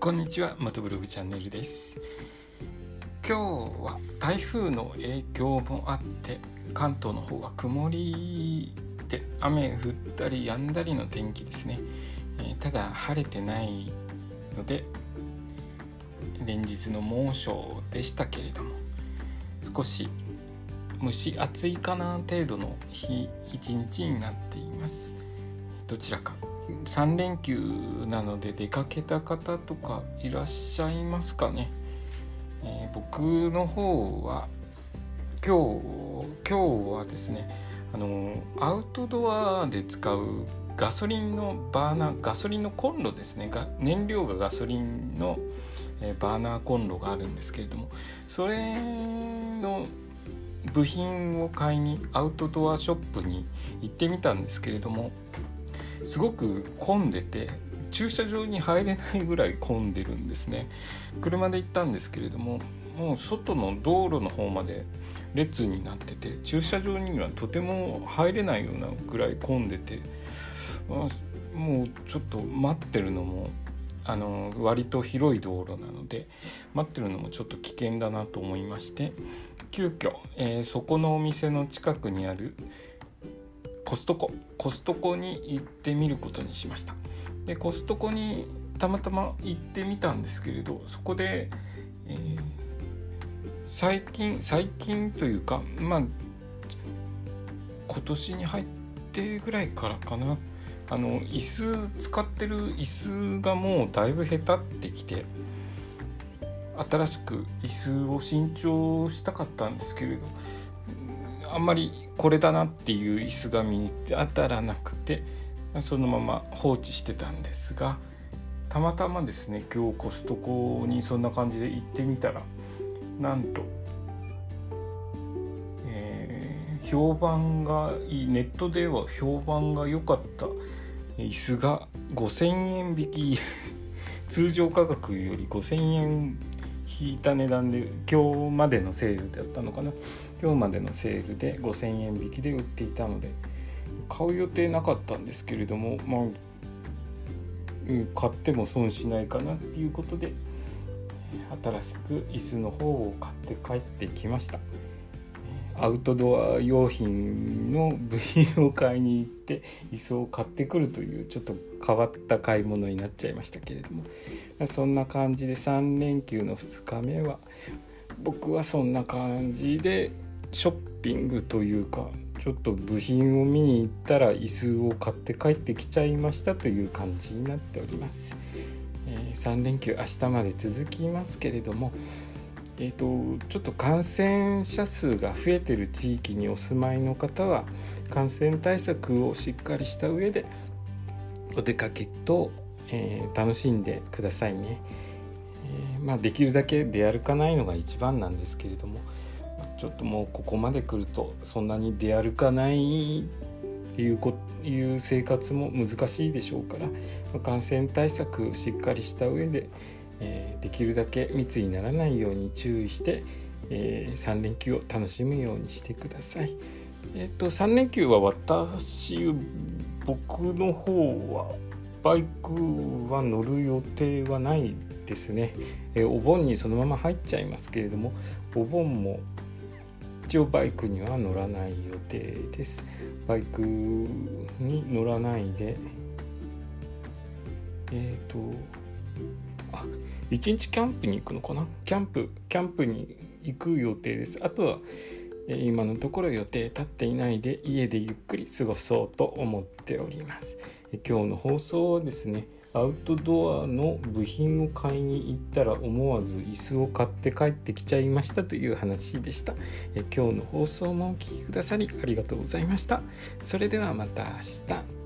こんにちは、マトブログチャンネルです。今日は台風の影響もあって、関東の方が曇りで雨降ったり止んだりの天気ですね。えーただ晴れてないので、連日の猛暑でしたけれども、少し蒸し暑いかな程度の日一日になっています。どちらか3連休なので出かけた方とかいらっしゃいますかね、えー僕の方は今日今日はですねあのアウトドアで使うガソリンのバーナーガソリンのコンロですね。が燃料がガソリンの、えバーナーコンロがあるんですけれどもそれの部品を買いにアウトドアショップに行ってみたんですけれどもすごく混んでて駐車場に入れないぐらい混んでるんですね。車で行ったんですけれどももう外の道路の方まで列になってて駐車場にはとても入れないようなぐらい混んでてもうちょっと待ってるのもあの割と広い道路なので待ってるのもちょっと危険だなと思いまして急遽、えーそこのお店の近くにあるコストココストコに行ってみることにしました。でコストコにたまたま行ってみたんですけれどそこで、えー最近最近というかまあ今年に入ってぐらいからかな。あの椅子使ってる椅子がもうだいぶへたってきて新しく椅子を新調したかったんですけれどあんまりこれだなっていう椅子が身に当たらなくてそのまま放置してたんですがたまたまですね今日コストコにそんな感じで行ってみたらなんと、えー評判がいいネットでは評判が良かった椅子が5,000円引き通常価格より5,000円引いた値段で今日までのセールだったのかな？今日までのセールで5,000円引きで売っていたので買う予定なかったんですけれどもまあ買っても損しないかなっていうことで新しく椅子の方を買って帰ってきました。アウトドア用品の部品を買いに行って椅子を買ってくるというちょっと変わった買い物になっちゃいましたけれどもそんな感じで3連休の2日目は僕はそんな感じでショッピングというかちょっと部品を見に行ったら椅子を買って帰ってきちゃいましたという感じになっております。えー3連休明日まで続きますけれども、えー、とちょっと感染者数が増えてる地域にお住まいの方は感染対策をしっかりした上でお出かけと、えー楽しんでくださいね。えーまあ、できるだけ出歩かないのが一番なんですけれどもちょっともうここまで来るとそんなに出歩かないっていうこいう生活も難しいでしょうから感染対策しっかりした上で、えーできるだけ密にならないように注意して、え3連休を楽しむようにしてください。えっ、と3連休は私僕の方はバイクは乗る予定はないですね、えーお盆にそのまま入っちゃいますけれどもお盆も一応バイクには乗らない予定ですバイクに乗らないでえっ、とあ一日キャンプに行くのかな？キャンプキャンプに行く予定です。あとはえ今のところ予定立っていないで家でゆっくり過ごそうと思っております。え今日の放送はですねアウトドアの部品を買いに行ったら思わず椅子を買って帰ってきちゃいましたという話でした。え今日の放送もお聴きくださりありがとうございました。それではまた明日。